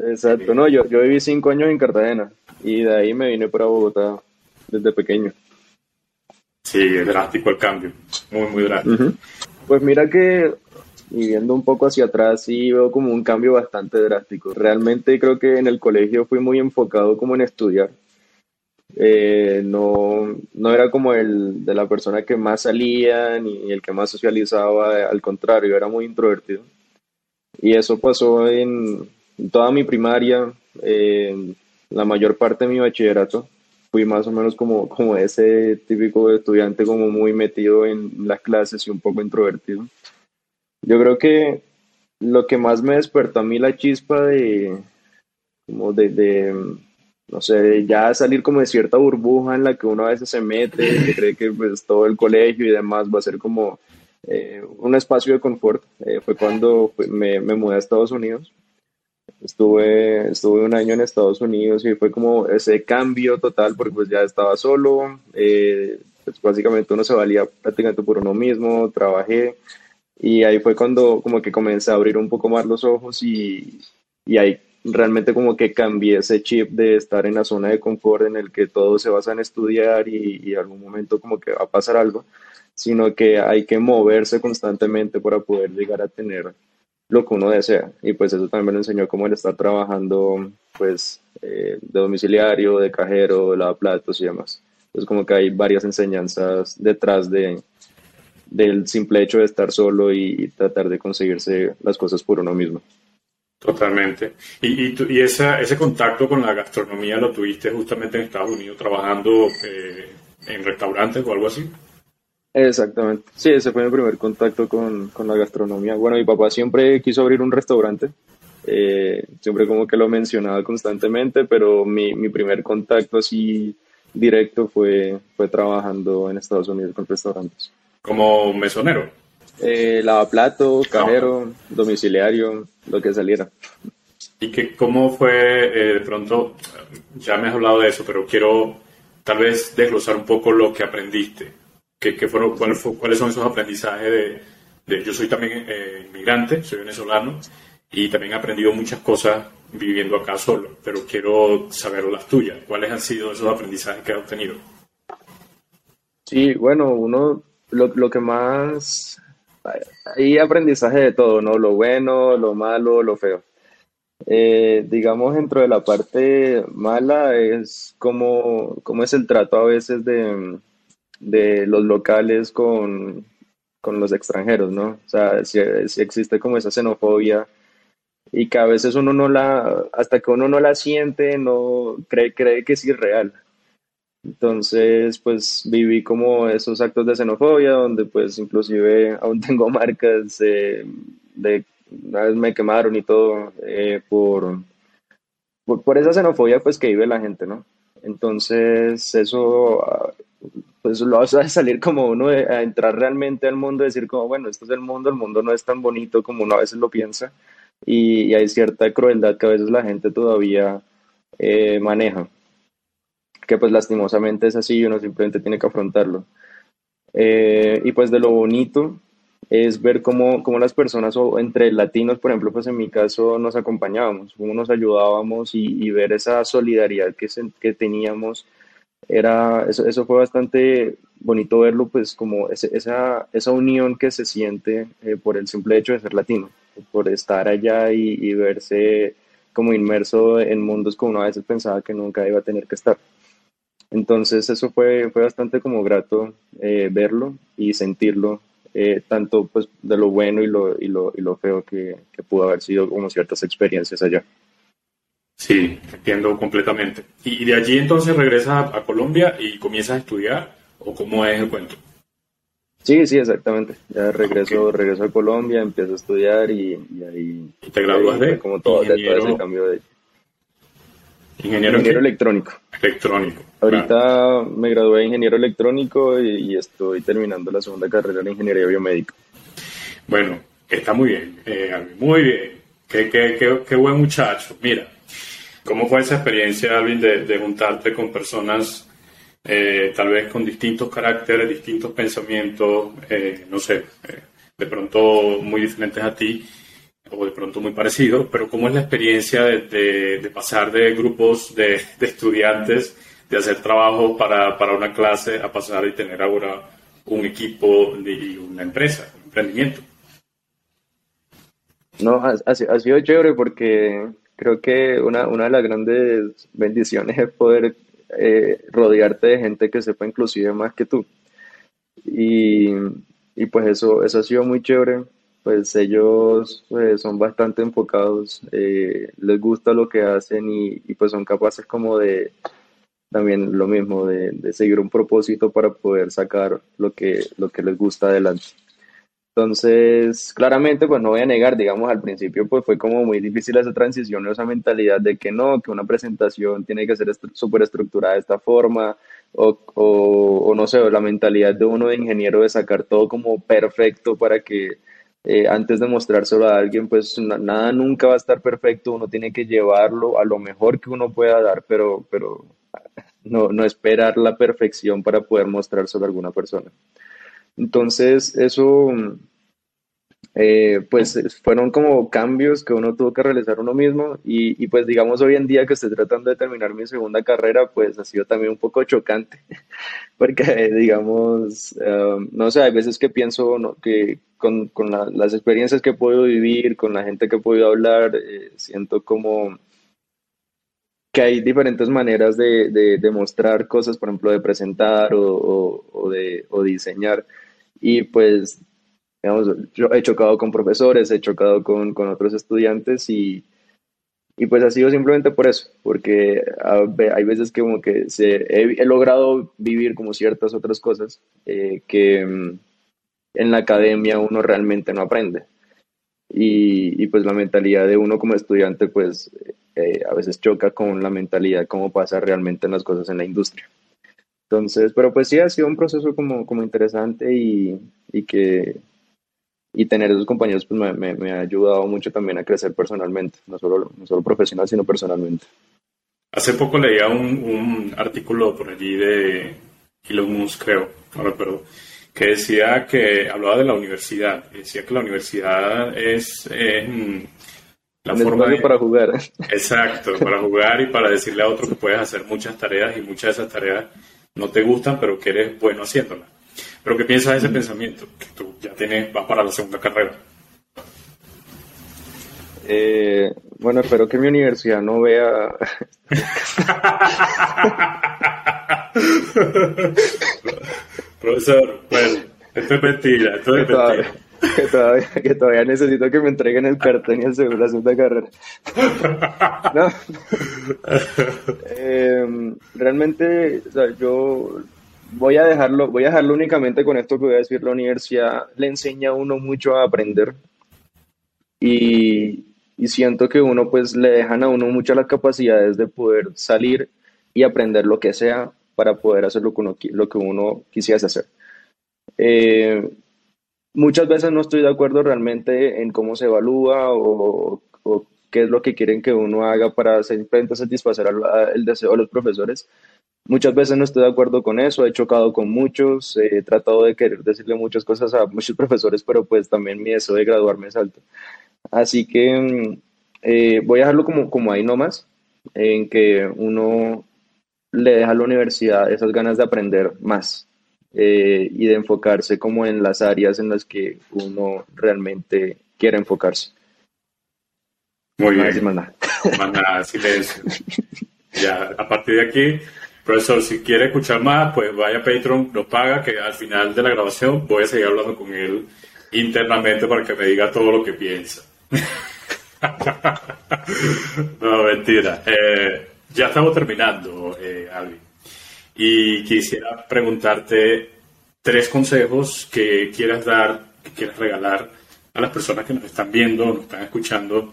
Speaker 2: Exacto, no, yo, yo viví cinco años en Cartagena y de ahí me vine para Bogotá desde pequeño.
Speaker 1: Sí, es drástico el cambio, muy, muy drástico.
Speaker 2: Pues mira que y viendo un poco hacia atrás sí veo como un cambio bastante drástico. Realmente creo que en el colegio fui muy enfocado como en estudiar. Eh, no, no era como el de la persona que más salía ni el que más socializaba, al contrario, era muy introvertido. Y eso pasó en toda mi primaria, la mayor parte de mi bachillerato. Fui más o menos como, como ese típico estudiante como muy metido en las clases y un poco introvertido. Yo creo que lo que más me despertó a mí la chispa de, como de, no sé, ya salir como de cierta burbuja en la que uno a veces se mete, que cree que pues todo el colegio y demás va a ser como eh, un espacio de confort. Eh, fue cuando me, me, mudé a Estados Unidos. Estuve, estuve un año en Estados Unidos y fue como ese cambio total porque pues ya estaba solo, eh, pues básicamente uno se valía prácticamente por uno mismo, trabajé, y ahí fue cuando como que comencé a abrir un poco más los ojos y, y ahí realmente como que cambié ese chip de estar en la zona de confort en el que todo se basa en estudiar y, y algún momento como que va a pasar algo, sino que hay que moverse constantemente para poder llegar a tener lo que uno desea. Y pues eso también me lo enseñó como el estar trabajando pues eh, de domiciliario, de cajero, de lavaplatos y demás. Entonces como que hay varias enseñanzas detrás de, del simple hecho de estar solo y tratar de conseguirse las cosas por uno mismo.
Speaker 1: Totalmente. ¿Y, y, ese contacto con la gastronomía lo tuviste justamente en Estados Unidos trabajando eh, en restaurantes o algo así?
Speaker 2: Exactamente. Sí, ese fue mi primer contacto con, la gastronomía. Bueno, mi papá siempre quiso abrir un restaurante. Eh, siempre como que lo mencionaba constantemente, pero mi, mi primer contacto así directo fue, fue trabajando en Estados Unidos con restaurantes.
Speaker 1: Como mesonero.
Speaker 2: Eh, lavaplato, cajero, domiciliario, lo que saliera.
Speaker 1: ¿Y que, cómo fue eh, de pronto? Ya me has hablado de eso, pero quiero tal vez desglosar un poco lo que aprendiste. ¿Qué, fueron, ¿Cuáles son esos aprendizajes de, yo soy también eh, inmigrante, soy venezolano, y también he aprendido muchas cosas viviendo acá solo, pero quiero saber las tuyas. ¿Cuáles han sido esos aprendizajes que has obtenido?
Speaker 2: Sí, bueno, uno lo, lo que más... Hay aprendizaje de todo, ¿no? Lo bueno, lo malo, lo feo. Eh, digamos, dentro de la parte mala es como, como es el trato a veces de, de los locales con, con, los extranjeros, ¿no? O sea, si, existe como esa xenofobia y que a veces uno no la, hasta que uno no la siente, no cree, cree que es irreal. Entonces, pues viví como esos actos de xenofobia, donde pues inclusive [LAUGHS] aún tengo marcas de, una vez me quemaron y todo eh, por, por, esa xenofobia pues que vive la gente, ¿no? Entonces, eso ah, pues lo hace salir como uno a entrar realmente al mundo, decir como, bueno, esto es el mundo, el mundo no es tan bonito como uno a veces lo piensa y, hay cierta crueldad que a veces la gente todavía eh, maneja que pues lastimosamente es así y uno simplemente tiene que afrontarlo. Eh, y pues de lo bonito es ver cómo, cómo, las personas, o entre latinos, por ejemplo, pues en mi caso nos acompañábamos, cómo nos ayudábamos y, ver esa solidaridad que, que teníamos. Era, eso, eso, fue bastante bonito verlo, pues como esa, esa unión que se siente eh, por el simple hecho de ser latino. por estar allá y, verse como inmerso en mundos como uno a veces pensaba que nunca iba a tener que estar. Entonces eso fue, fue bastante como grato eh, verlo y sentirlo, eh, tanto pues de lo bueno y lo, y lo, y lo feo que, que, pudo haber sido como ciertas experiencias allá.
Speaker 1: Sí, entiendo completamente. ¿Y de allí entonces regresas a, Colombia y comienzas a estudiar o cómo es el cuento?
Speaker 2: Sí, sí, exactamente. Ya regreso, regreso a Colombia, empiezo a estudiar y, ahí...
Speaker 1: ¿Y te gradúas de?
Speaker 2: Como todo, ingeniero, de todo ese cambio de...
Speaker 1: Ingeniero,
Speaker 2: electrónico.
Speaker 1: Electrónico.
Speaker 2: Ahorita me gradué de ingeniero electrónico y, estoy terminando la segunda carrera en ingeniería biomédica.
Speaker 1: Bueno, está muy bien, eh, muy bien. Qué, qué, qué, qué buen muchacho. Mira, ¿Cómo fue esa experiencia, Alvin, de, juntarte con personas eh, tal vez con distintos caracteres, distintos pensamientos, eh, no sé, eh, de pronto muy diferentes a ti o de pronto muy parecidos, pero cómo es la experiencia de, pasar de grupos de, estudiantes, de hacer trabajo para, una clase, a pasar y tener ahora un equipo y una empresa, un emprendimiento?
Speaker 2: No, ha sido chévere porque creo que una, una de las grandes bendiciones es poder eh, rodearte de gente que sepa inclusive más que tú. Y, y, pues eso, eso ha sido muy chévere. Pues ellos pues, son bastante enfocados, eh, les gusta lo que hacen y, y, pues son capaces como de también lo mismo, de, de seguir un propósito para poder sacar lo que, lo que les gusta adelante. Entonces, claramente, pues no voy a negar, digamos, al principio pues fue como muy difícil esa transición, esa mentalidad de que no, que una presentación tiene que ser súper estructurada de esta forma, o, o, no sé, la mentalidad de uno de ingeniero de sacar todo como perfecto para que eh, antes de mostrárselo a alguien, pues nada nunca va a estar perfecto, uno tiene que llevarlo a lo mejor que uno pueda dar, pero, pero no, no esperar la perfección para poder mostrárselo a alguna persona. Entonces, eso, eh, pues fueron como cambios que uno tuvo que realizar uno mismo y, pues digamos hoy en día que estoy tratando de terminar mi segunda carrera, pues ha sido también un poco chocante, [LAUGHS] porque digamos, um, no sé, hay veces que pienso que con, las experiencias que he podido vivir, con la gente que he podido hablar, eh, siento como que hay diferentes maneras de, de, mostrar cosas, por ejemplo, de presentar o, o de, o diseñar. Y pues, digamos, he chocado con profesores, he chocado con, con otros estudiantes y, y, pues ha sido simplemente por eso, porque hay veces que como que se, he, logrado vivir como ciertas otras cosas eh, que mm, en la academia uno realmente no aprende. Y, y, pues la mentalidad de uno como estudiante pues eh, a veces choca con la mentalidad cómo pasa realmente en las cosas en la industria. Entonces, pero pues sí ha sido un proceso como, como interesante y, y que y tener esos compañeros pues me, me, ha ayudado mucho también a crecer personalmente, no solo, no solo profesional, sino personalmente.
Speaker 1: Hace poco leía un, un artículo por allí de Elon Musk, creo, ahora pero que decía que hablaba de la universidad, decía que la universidad es
Speaker 2: la forma de, para jugar.
Speaker 1: Exacto, para jugar y para decirle a otro que puedes hacer muchas tareas y muchas de esas tareas no te gustan, pero que eres bueno haciéndola. Pero ¿qué piensas de ese pensamiento? Que tú ya tienes, vas para la segunda carrera.
Speaker 2: Eh, bueno, espero que mi universidad no vea. [LAUGHS]
Speaker 1: Profesor, bueno, esto es mentira, esto es mentira
Speaker 2: que todavía, que todavía necesito que me entreguen el cartón y el seguro la segunda carrera. no. Em, realmente, o sea, yo voy a dejarlo, voy a dejarlo únicamente con esto que voy a decir. La universidad le enseña a uno mucho a aprender y, y siento que uno, pues, le dejan a uno muchas las capacidades de poder salir y aprender lo que sea para poder hacer lo que uno, lo que uno quisiese hacer. Eh, muchas veces no estoy de acuerdo realmente en cómo se evalúa o, qué es lo que quieren que uno haga para simplemente satisfacer el deseo de los profesores. Muchas veces no estoy de acuerdo con eso, he chocado con muchos, he tratado de querer decirle muchas cosas a muchos [LAUGHS] profesores, pero pues también mi deseo de graduarme es alto. Así que mm, eh, voy a dejarlo como, como ahí nomás, en que uno le deja a la universidad esas ganas de aprender más, eh, y de enfocarse como en las áreas en las que uno realmente quiere enfocarse.
Speaker 1: Muy bien. Más nada. Más nada, silencio. ya, a partir de aquí, profesor, si quiere escuchar más, pues vaya a Patreon, lo paga, que al final de la grabación voy a seguir hablando con él internamente para que me diga todo lo que piensa. [LAUGHS] no, mentira. Eh, ya estamos terminando, eh, Alvin. Y quisiera preguntarte tres consejos que quieras dar, que quieras regalar a las personas que nos están viendo, nos están escuchando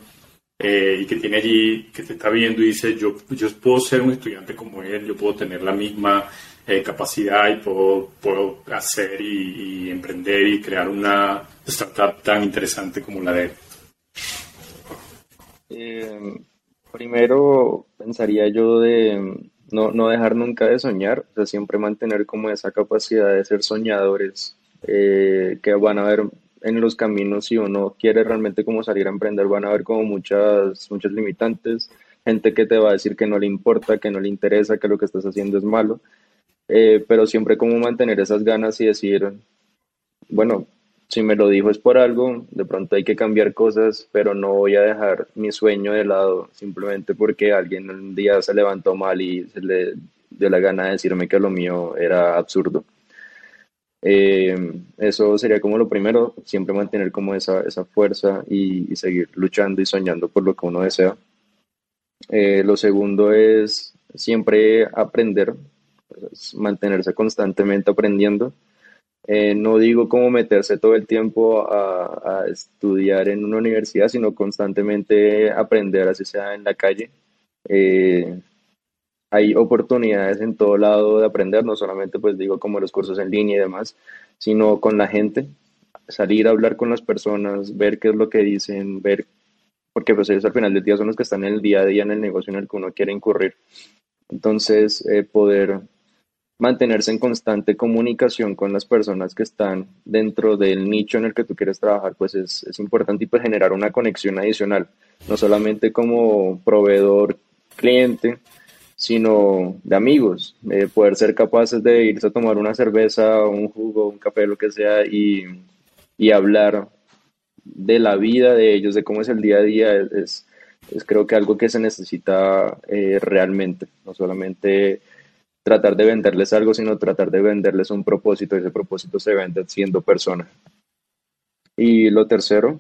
Speaker 1: eh, y que tiene allí, que te está viendo y dice, yo, yo puedo ser un estudiante como él, yo puedo tener la misma eh, capacidad y puedo, puedo hacer y, emprender y crear una startup tan interesante como la de él.
Speaker 2: Eh, primero pensaría yo de no, no dejar nunca de soñar, o sea, siempre mantener como esa capacidad de ser soñadores que van a ver en los caminos, si uno quiere realmente como salir a emprender, van a haber como muchas, muchas limitantes, gente que te va a decir que no le importa, que no le interesa, que lo que estás haciendo es malo, eh, pero siempre como mantener esas ganas y decir, bueno, si me lo dijo es por algo, de pronto hay que cambiar cosas, pero no voy a dejar mi sueño de lado simplemente porque alguien un día se levantó mal y se le dio la gana de decirme que lo mío era absurdo. Eh, eso sería como lo primero, siempre mantener como esa, esa fuerza y, seguir luchando y soñando por lo que uno desea. Eh, lo segundo es siempre aprender, mantenerse constantemente aprendiendo. Eh, no digo como meterse todo el tiempo a, estudiar en una universidad, sino constantemente aprender, así sea en la calle hay oportunidades en todo lado de aprender, no solamente pues digo como los cursos en línea y demás, sino con la gente, salir a hablar con las personas, ver qué es lo que dicen, ver, porque pues ellos al final del día son los que están en el día a día en el negocio en el que uno quiere incurrir. Entonces, eh, poder mantenerse en constante comunicación con las personas que están dentro del nicho en el que tú quieres trabajar, pues es, es importante y pues generar una conexión adicional, no solamente como proveedor cliente, sino de amigos, poder ser capaces de irse a tomar una cerveza, un jugo, un café, lo que sea, y, hablar de la vida de ellos, de cómo es el día a día, es, es creo que algo que se necesita eh, realmente, no solamente tratar de venderles algo, sino tratar de venderles un propósito, ese propósito se vende siendo persona. Y lo tercero,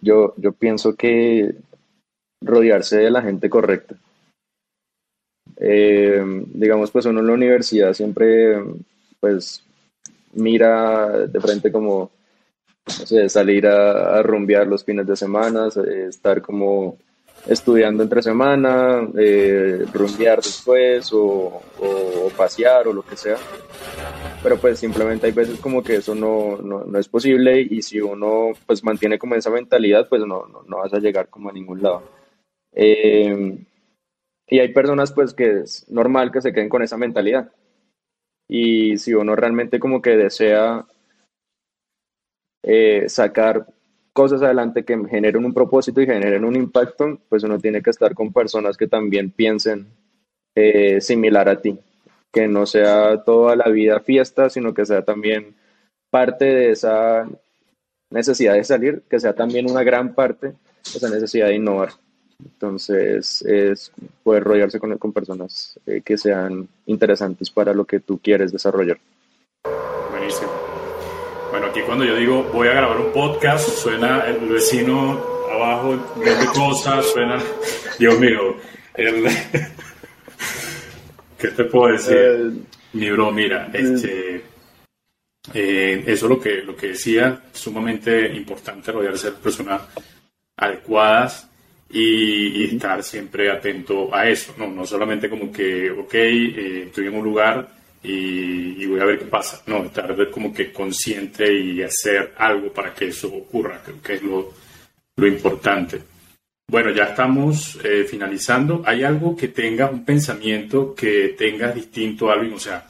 Speaker 2: yo, yo pienso que rodearse de la gente correcta. Eh, digamos, pues uno en la universidad siempre, pues, mira de frente como, no sé, salir a, rumbear los fines de semana, estar como estudiando entre semana, eh, rumbear después o, o, pasear o lo que sea pero pues simplemente hay veces como que eso no, no, no, es posible y si uno pues mantiene como esa mentalidad pues no, no, vas a llegar como a ningún lado. Eh, y hay personas pues que es normal que se queden con esa mentalidad. Y si uno realmente como que desea eh, sacar cosas adelante que generen un propósito y generen un impacto, pues uno tiene que estar con personas que también piensen eh, similar a ti que no sea toda la vida fiesta, sino que sea también parte de esa necesidad de salir, que sea también una gran parte de esa necesidad de innovar. Entonces, es poder rodearse con, personas eh, que sean interesantes para lo que tú quieres desarrollar.
Speaker 1: Buenísimo. Aquí cuando yo digo voy a grabar un podcast, suena el vecino abajo, viendo cosas, suena, Dios mío, el, [LAUGHS] ¿Qué te puedo decir? Eh, Mi bro, mira, eh, este, eh, eso es lo que, lo que decía, sumamente importante rodearse de personas adecuadas y, estar siempre atento a eso, no, no solamente como que, ok, estoy en un lugar y, voy a ver qué pasa, no, estar como que consciente y hacer algo para que eso ocurra, creo que es lo, lo importante. Bueno, ya estamos eh, finalizando. ¿Hay algo que tenga un pensamiento que tenga distinto a algo? O sea,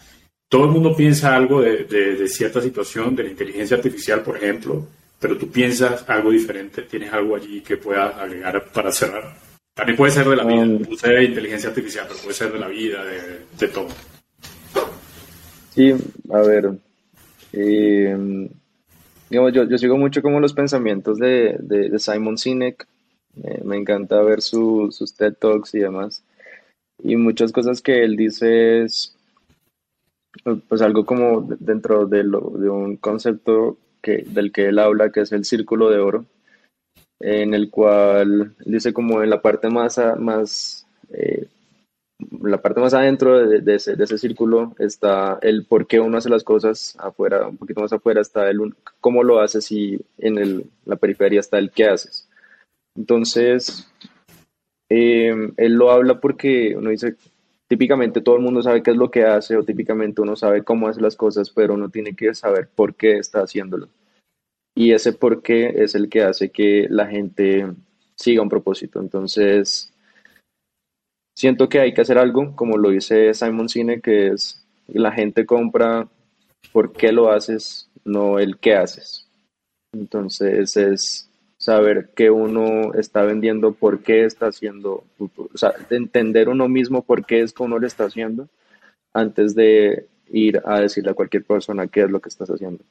Speaker 1: todo el mundo piensa algo de, cierta situación, de la inteligencia artificial, por ejemplo, pero tú piensas algo diferente. ¿Tienes algo allí que puedas agregar para cerrar? También puede ser de la vida, no puede de inteligencia artificial, pero puede ser de la vida, de, todo.
Speaker 2: Sí, a ver. Eh, yo, yo sigo mucho como los pensamientos de, de, Simon Sinek. Eh, me encanta ver sus TED Talks y demás. Y muchas cosas que él dice es pues algo como dentro de, lo, de un concepto que, del que él habla, que es el círculo de oro, en el cual dice como en la parte más, más eh, la parte más adentro de, ese, círculo está el por qué uno hace las cosas, afuera, un poquito más afuera está el cómo lo haces y en la periferia está el qué haces. Entonces, eh, él lo habla porque uno dice, típicamente todo el mundo sabe qué es lo que hace o típicamente uno sabe cómo hace las cosas, pero uno tiene que saber por qué está haciéndolo. Y ese por qué es el que hace que la gente siga un propósito. Entonces, siento que hay que hacer algo, como lo dice Simon Cine, que es la gente compra por qué lo haces, no el qué haces. Entonces es saber qué uno está vendiendo, por qué está haciendo, o sea, entender uno mismo por qué es que uno lo está haciendo antes de ir a decirle a cualquier persona qué es lo que estás haciendo.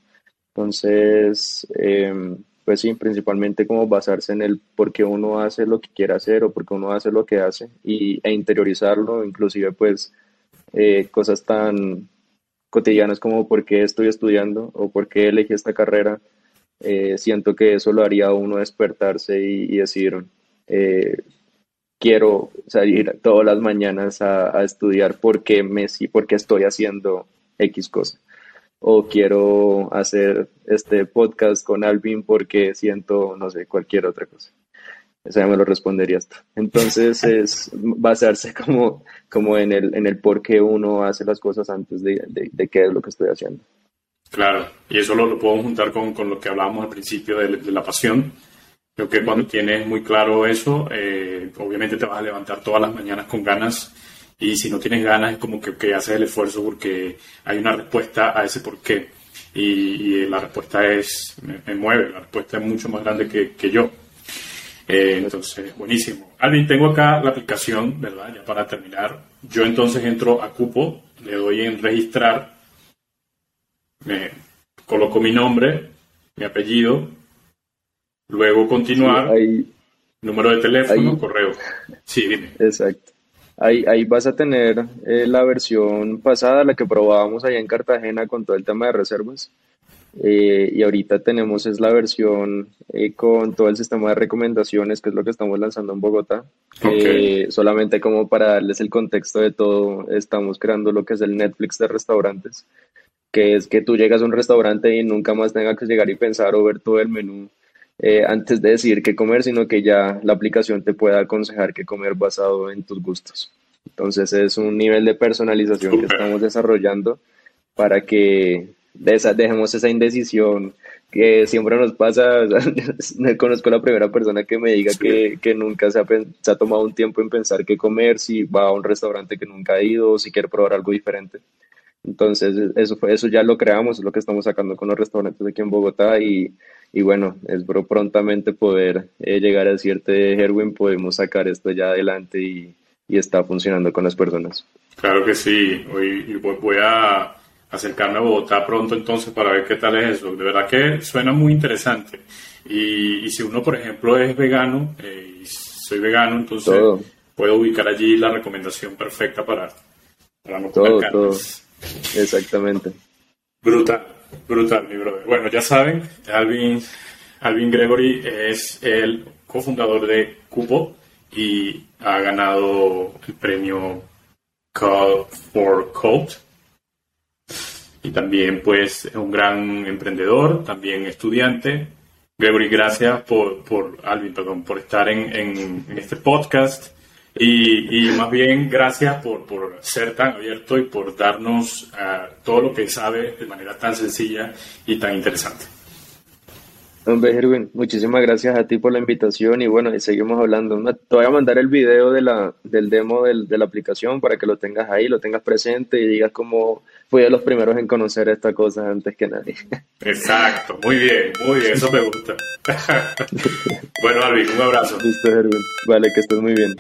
Speaker 2: Entonces, eh, pues sí, principalmente como basarse en el por qué uno hace lo que quiere hacer o por qué uno hace lo que hace y, e interiorizarlo, inclusive pues eh, cosas tan cotidianas como por qué estoy estudiando o por qué elegí esta carrera, eh, siento que eso lo haría uno despertarse y, decir, eh, quiero salir todas las mañanas a, estudiar porque me sí, porque estoy haciendo X cosa o quiero hacer este podcast con Alvin porque siento, no sé, cualquier otra cosa. Esa ya me lo respondería esto. Entonces [LAUGHS] es basarse como, como en, el, en el por qué uno hace las cosas antes de, de, qué es lo que estoy haciendo.
Speaker 1: Claro, y eso lo, lo puedo juntar con, con, lo que hablábamos al principio de, de la pasión. Creo que cuando tienes muy claro eso, eh, obviamente te vas a levantar todas las mañanas con ganas y si no tienes ganas es como que, que haces el esfuerzo porque hay una respuesta a ese por qué. Y, la respuesta es, me, mueve, la respuesta es mucho más grande que, que yo. Eh, entonces, buenísimo. Alvin, tengo acá la aplicación, ¿verdad? Ya para terminar. Yo entonces entro a Cupo, le doy en registrar, me coloco mi nombre, mi apellido, luego continuar, número de teléfono, correo. Sí, dime.
Speaker 2: Exacto. Ahí, ahí vas a tener eh, la versión pasada, la que probábamos allá en Cartagena con todo el tema de reservas. Eh, y ahorita tenemos es la versión eh, con todo el sistema de recomendaciones, que es lo que estamos lanzando en Bogotá. solamente como para darles el contexto de todo, estamos creando lo que es el Netflix de restaurantes, que es que tú llegas a un restaurante y nunca más tengas que llegar y pensar o ver todo el menú eh, antes de decidir qué comer, sino que ya la aplicación te pueda aconsejar qué comer basado en tus gustos. Entonces es un nivel de personalización que estamos desarrollando para que dejemos esa indecisión que siempre nos pasa. [LAUGHS] no conozco a la primera persona que me diga que, que, nunca se ha, se ha, tomado un tiempo en pensar qué comer, si va a un restaurante que nunca ha ido o si quiere probar algo diferente. Entonces, eso, eso ya lo creamos, es lo que estamos sacando con los restaurantes aquí en Bogotá y, y bueno, espero prontamente poder eh, llegar a cierto Herwin, podemos sacar esto ya adelante y, y, está funcionando con las personas.
Speaker 1: Claro que sí, hoy voy a acercarme a Bogotá pronto entonces para ver qué tal es eso. De verdad que suena muy interesante. Y, y si uno, por ejemplo, es vegano, eh, y soy vegano, entonces puedo ubicar allí la recomendación perfecta para, para no comer todo, todo.
Speaker 2: Exactamente.
Speaker 1: Brutal, brutal, mi brother. Bueno, ya saben, Alvin, Alvin Gregory es el cofundador de Cupo y ha ganado el premio Call for Code. Y también, pues, es un gran emprendedor, también estudiante. Gregory, gracias por, por Alvin, perdón, por estar en, en este podcast. Y, más bien, gracias por, por, ser tan abierto y por darnos uh, todo lo que sabe de manera tan sencilla y tan interesante.
Speaker 2: Hombre, Erwin, muchísimas gracias a ti por la invitación y bueno, y seguimos hablando. Te voy a mandar el video de la, del demo del, de la aplicación para que lo tengas ahí, lo tengas presente y digas cómo fui de los primeros en conocer esta cosa antes que nadie. [LAUGHS]
Speaker 1: Exacto, muy bien, muy bien, eso me gusta. [LAUGHS] bueno, Alvin, un abrazo.
Speaker 2: Listo, Erwin. Vale, que estés muy bien.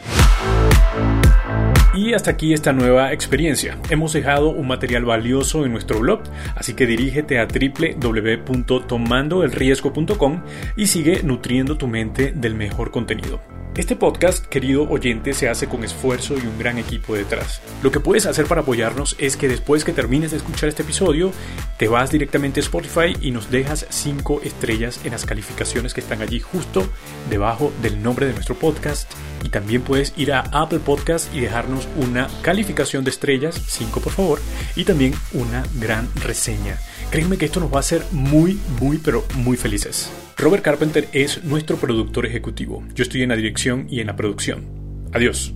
Speaker 1: Y hasta aquí esta nueva experiencia. Hemos dejado un material valioso en nuestro blog, así que dirígete a www.tomandoelriesgo.com y sigue nutriendo tu mente del mejor contenido. Este podcast, querido oyente, se hace con esfuerzo y un gran equipo detrás. Lo que puedes hacer para apoyarnos es que después que termines de escuchar este episodio, te vas directamente a Spotify y nos dejas 5 estrellas en las calificaciones que están allí justo debajo del nombre de nuestro podcast. Y también puedes ir a Apple Podcast y dejarnos una calificación de estrellas, 5 por favor, y también una gran reseña. Créeme que esto nos va a hacer muy, muy, pero muy felices. Robert Carpenter es nuestro productor ejecutivo. Yo estoy en la dirección y en la producción. Adiós.